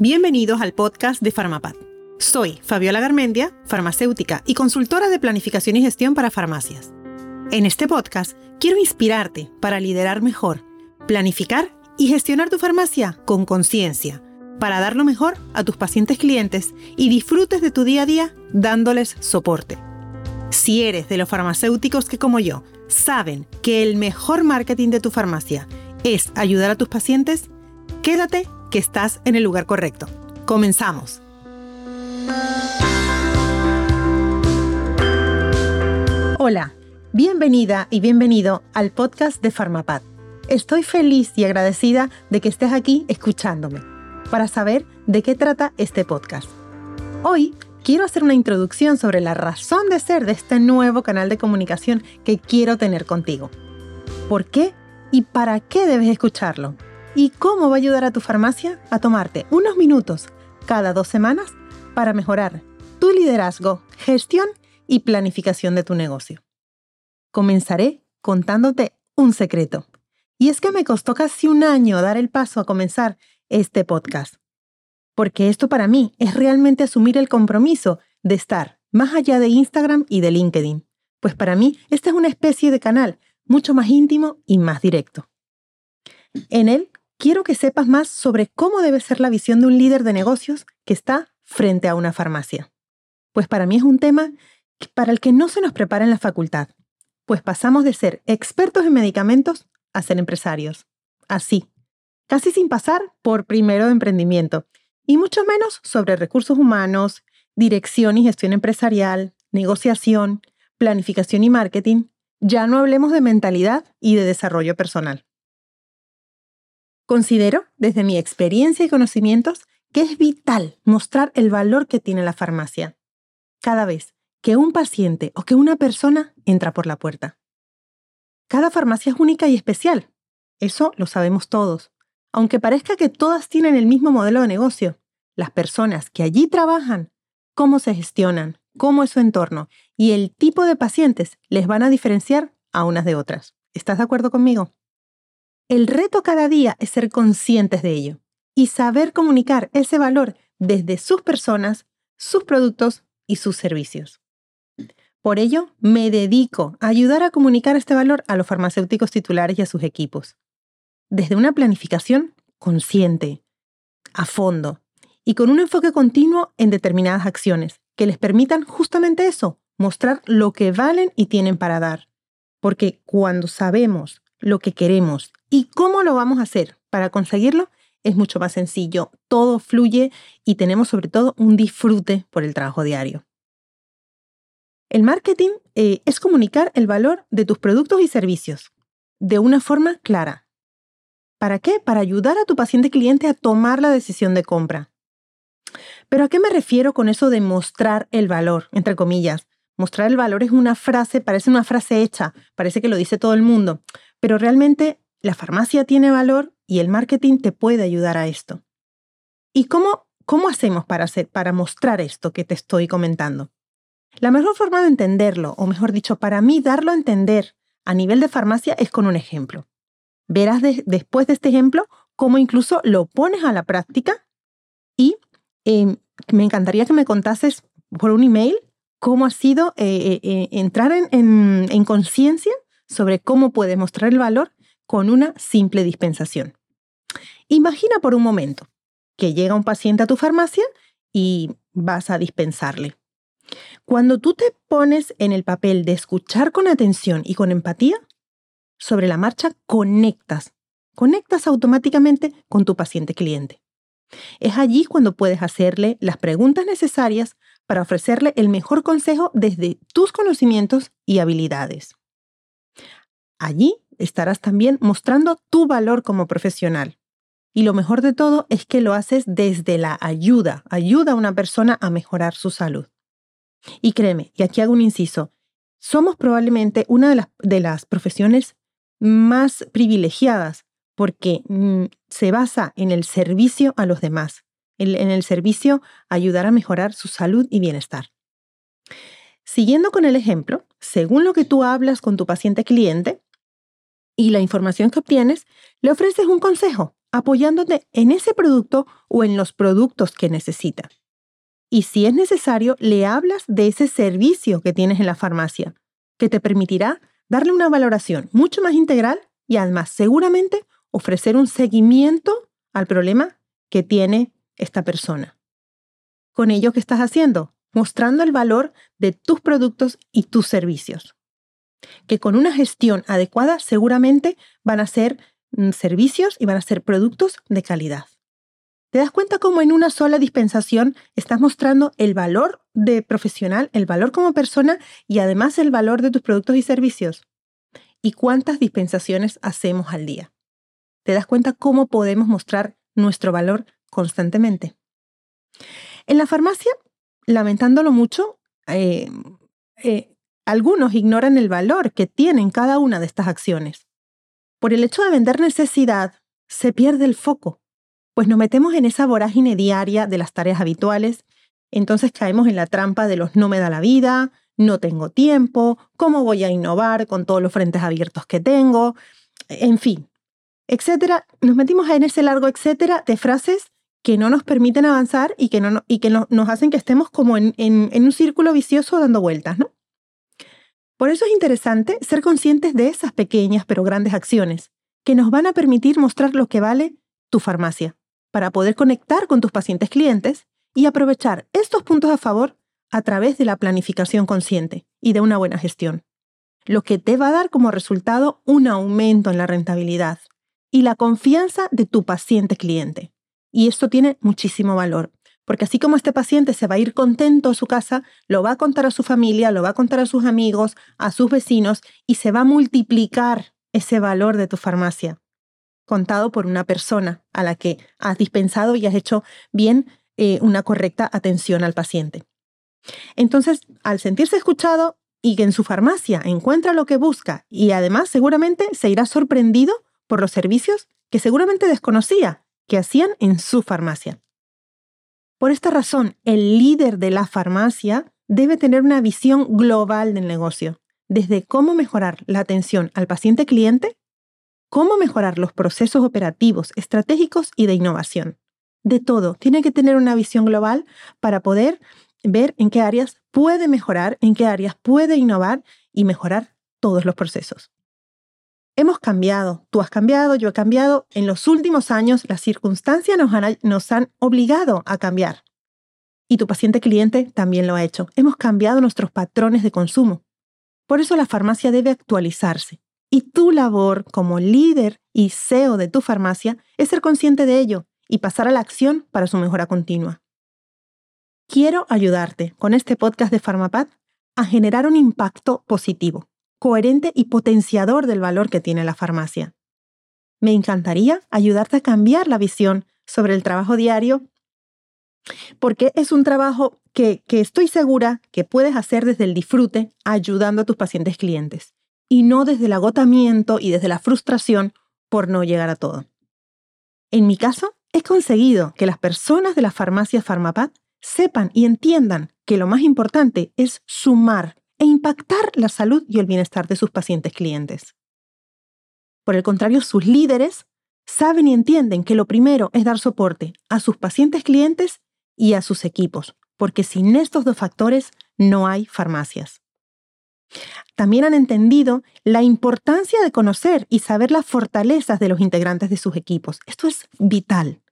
Bienvenidos al podcast de Farmapad. Soy Fabiola Garmendia, farmacéutica y consultora de planificación y gestión para farmacias. En este podcast quiero inspirarte para liderar mejor, planificar y gestionar tu farmacia con conciencia, para dar lo mejor a tus pacientes clientes y disfrutes de tu día a día dándoles soporte. Si eres de los farmacéuticos que como yo saben que el mejor marketing de tu farmacia es ayudar a tus pacientes, quédate que estás en el lugar correcto. Comenzamos. Hola, bienvenida y bienvenido al podcast de Farmapad. Estoy feliz y agradecida de que estés aquí escuchándome para saber de qué trata este podcast. Hoy quiero hacer una introducción sobre la razón de ser de este nuevo canal de comunicación que quiero tener contigo. ¿Por qué y para qué debes escucharlo? Y cómo va a ayudar a tu farmacia a tomarte unos minutos cada dos semanas para mejorar tu liderazgo, gestión y planificación de tu negocio. Comenzaré contándote un secreto. Y es que me costó casi un año dar el paso a comenzar este podcast. Porque esto para mí es realmente asumir el compromiso de estar más allá de Instagram y de LinkedIn. Pues para mí esta es una especie de canal mucho más íntimo y más directo. En él quiero que sepas más sobre cómo debe ser la visión de un líder de negocios que está frente a una farmacia. Pues para mí es un tema para el que no se nos prepara en la facultad, pues pasamos de ser expertos en medicamentos a ser empresarios. Así, casi sin pasar por primero de emprendimiento, y mucho menos sobre recursos humanos, dirección y gestión empresarial, negociación, planificación y marketing, ya no hablemos de mentalidad y de desarrollo personal. Considero, desde mi experiencia y conocimientos, que es vital mostrar el valor que tiene la farmacia cada vez que un paciente o que una persona entra por la puerta. Cada farmacia es única y especial. Eso lo sabemos todos. Aunque parezca que todas tienen el mismo modelo de negocio, las personas que allí trabajan, cómo se gestionan, cómo es su entorno y el tipo de pacientes les van a diferenciar a unas de otras. ¿Estás de acuerdo conmigo? El reto cada día es ser conscientes de ello y saber comunicar ese valor desde sus personas, sus productos y sus servicios. Por ello, me dedico a ayudar a comunicar este valor a los farmacéuticos titulares y a sus equipos. Desde una planificación consciente, a fondo, y con un enfoque continuo en determinadas acciones que les permitan justamente eso, mostrar lo que valen y tienen para dar. Porque cuando sabemos lo que queremos y cómo lo vamos a hacer para conseguirlo, es mucho más sencillo. Todo fluye y tenemos sobre todo un disfrute por el trabajo diario. El marketing eh, es comunicar el valor de tus productos y servicios de una forma clara. ¿Para qué? Para ayudar a tu paciente cliente a tomar la decisión de compra. Pero ¿a qué me refiero con eso de mostrar el valor, entre comillas? Mostrar el valor es una frase, parece una frase hecha, parece que lo dice todo el mundo, pero realmente la farmacia tiene valor y el marketing te puede ayudar a esto. ¿Y cómo, cómo hacemos para, hacer, para mostrar esto que te estoy comentando? La mejor forma de entenderlo, o mejor dicho, para mí darlo a entender a nivel de farmacia es con un ejemplo. Verás después de este ejemplo cómo incluso lo pones a la práctica y em, me encantaría que me contases por un email cómo ha sido eh, eh, eh, entrar en conciencia sobre cómo puedes mostrar el valor con una simple dispensación. Imagina por un momento que llega un paciente a tu farmacia y vas a dispensarle. Cuando tú te pones en el papel de escuchar con atención y con empatía, sobre la marcha conectas, conectas automáticamente con tu paciente cliente. Es allí cuando puedes hacerle las preguntas necesarias para ofrecerle el mejor consejo desde tus conocimientos y habilidades. Allí estarás también mostrando tu valor como profesional. Y lo mejor de todo es que lo haces desde la ayuda, ayuda a una persona a mejorar su salud. Y créeme, y aquí hago un inciso, somos probablemente una de las, profesiones más privilegiadas porque mm, se basa en el servicio a los demás, en el servicio a ayudar a mejorar su salud y bienestar. Siguiendo con el ejemplo, según lo que tú hablas con tu paciente cliente, y la información que obtienes, le ofreces un consejo apoyándote en ese producto o en los productos que necesita. Y si es necesario, le hablas de ese servicio que tienes en la farmacia, que te permitirá darle una valoración mucho más integral y además seguramente ofrecer un seguimiento al problema que tiene esta persona. Con ello, ¿qué estás haciendo? Mostrando el valor de tus productos y tus servicios. Que con una gestión adecuada seguramente van a ser mm, servicios y van a ser productos de calidad. ¿Te das cuenta cómo en una sola dispensación estás mostrando el valor de profesional, el valor como persona y además el valor de tus productos y servicios? ¿Y cuántas dispensaciones hacemos al día? ¿Te das cuenta cómo podemos mostrar nuestro valor constantemente? En la farmacia, lamentándolo mucho, eh, eh, algunos ignoran el valor que tienen cada una de estas acciones. Por el hecho de vender necesidad, se pierde el foco pues nos metemos en esa vorágine diaria de las tareas habituales, entonces caemos en la trampa de los no me da la vida, no tengo tiempo, cómo voy a innovar con todos los frentes abiertos que tengo, en fin, etcétera. Nos metimos en ese largo etcétera de frases que no nos permiten avanzar y que, no, y que nos hacen que estemos como en, en un círculo vicioso dando vueltas, ¿no? Por eso es interesante ser conscientes de esas pequeñas pero grandes acciones que nos van a permitir mostrar lo que vale tu farmacia para poder conectar con tus pacientes clientes y aprovechar estos puntos a favor a través de la planificación consciente y de una buena gestión, lo que te va a dar como resultado un aumento en la rentabilidad y la confianza de tu paciente cliente. Y esto tiene muchísimo valor, porque así como este paciente se va a ir contento a su casa, lo va a contar a su familia, lo va a contar a sus amigos, a sus vecinos y se va a multiplicar ese valor de tu farmacia contado por una persona a la que has dispensado y has hecho bien eh, una correcta atención al paciente. Entonces, al sentirse escuchado y que en su farmacia encuentra lo que busca y además seguramente se irá sorprendido por los servicios que seguramente desconocía que hacían en su farmacia. Por esta razón, el líder de la farmacia debe tener una visión global del negocio, desde cómo mejorar la atención al paciente cliente cómo mejorar los procesos operativos, estratégicos y de innovación. De todo, tiene que tener una visión global para poder ver en qué áreas puede mejorar, en qué áreas puede innovar y mejorar todos los procesos. Hemos cambiado, tú has cambiado, yo he cambiado. En los últimos años las circunstancias nos han, nos han obligado a cambiar. Y tu paciente cliente también lo ha hecho. Hemos cambiado nuestros patrones de consumo. Por eso la farmacia debe actualizarse. Y tu labor como líder y CEO de tu farmacia es ser consciente de ello y pasar a la acción para su mejora continua. Quiero ayudarte con este podcast de Farmapad a generar un impacto positivo, coherente y potenciador del valor que tiene la farmacia. Me encantaría ayudarte a cambiar la visión sobre el trabajo diario porque es un trabajo que, que estoy segura que puedes hacer desde el disfrute ayudando a tus pacientes clientes y no desde el agotamiento y desde la frustración por no llegar a todo. En mi caso, he conseguido que las personas de la farmacia Farmapad sepan y entiendan que lo más importante es sumar e impactar la salud y el bienestar de sus pacientes clientes. Por el contrario, sus líderes saben y entienden que lo primero es dar soporte a sus pacientes clientes y a sus equipos, porque sin estos dos factores no hay farmacias. También han entendido la importancia de conocer y saber las fortalezas de los integrantes de sus equipos. Esto es vital,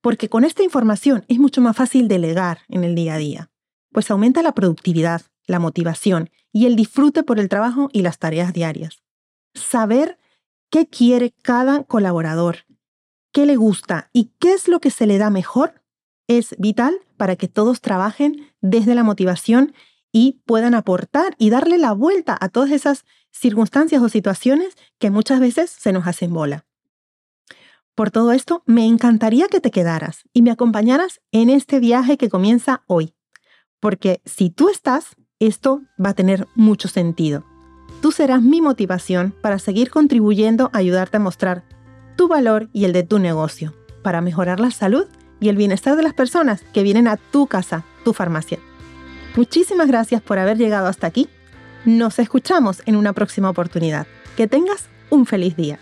porque con esta información es mucho más fácil delegar en el día a día, pues aumenta la productividad, la motivación y el disfrute por el trabajo y las tareas diarias. Saber qué quiere cada colaborador, qué le gusta y qué es lo que se le da mejor es vital para que todos trabajen desde la motivación y puedan aportar y darle la vuelta a todas esas circunstancias o situaciones que muchas veces se nos hacen bola. Por todo esto, me encantaría que te quedaras y me acompañaras en este viaje que comienza hoy, porque si tú estás, esto va a tener mucho sentido. Tú serás mi motivación para seguir contribuyendo a ayudarte a mostrar tu valor y el de tu negocio, para mejorar la salud y el bienestar de las personas que vienen a tu casa, tu farmacia. Muchísimas gracias por haber llegado hasta aquí. Nos escuchamos en una próxima oportunidad. Que tengas un feliz día.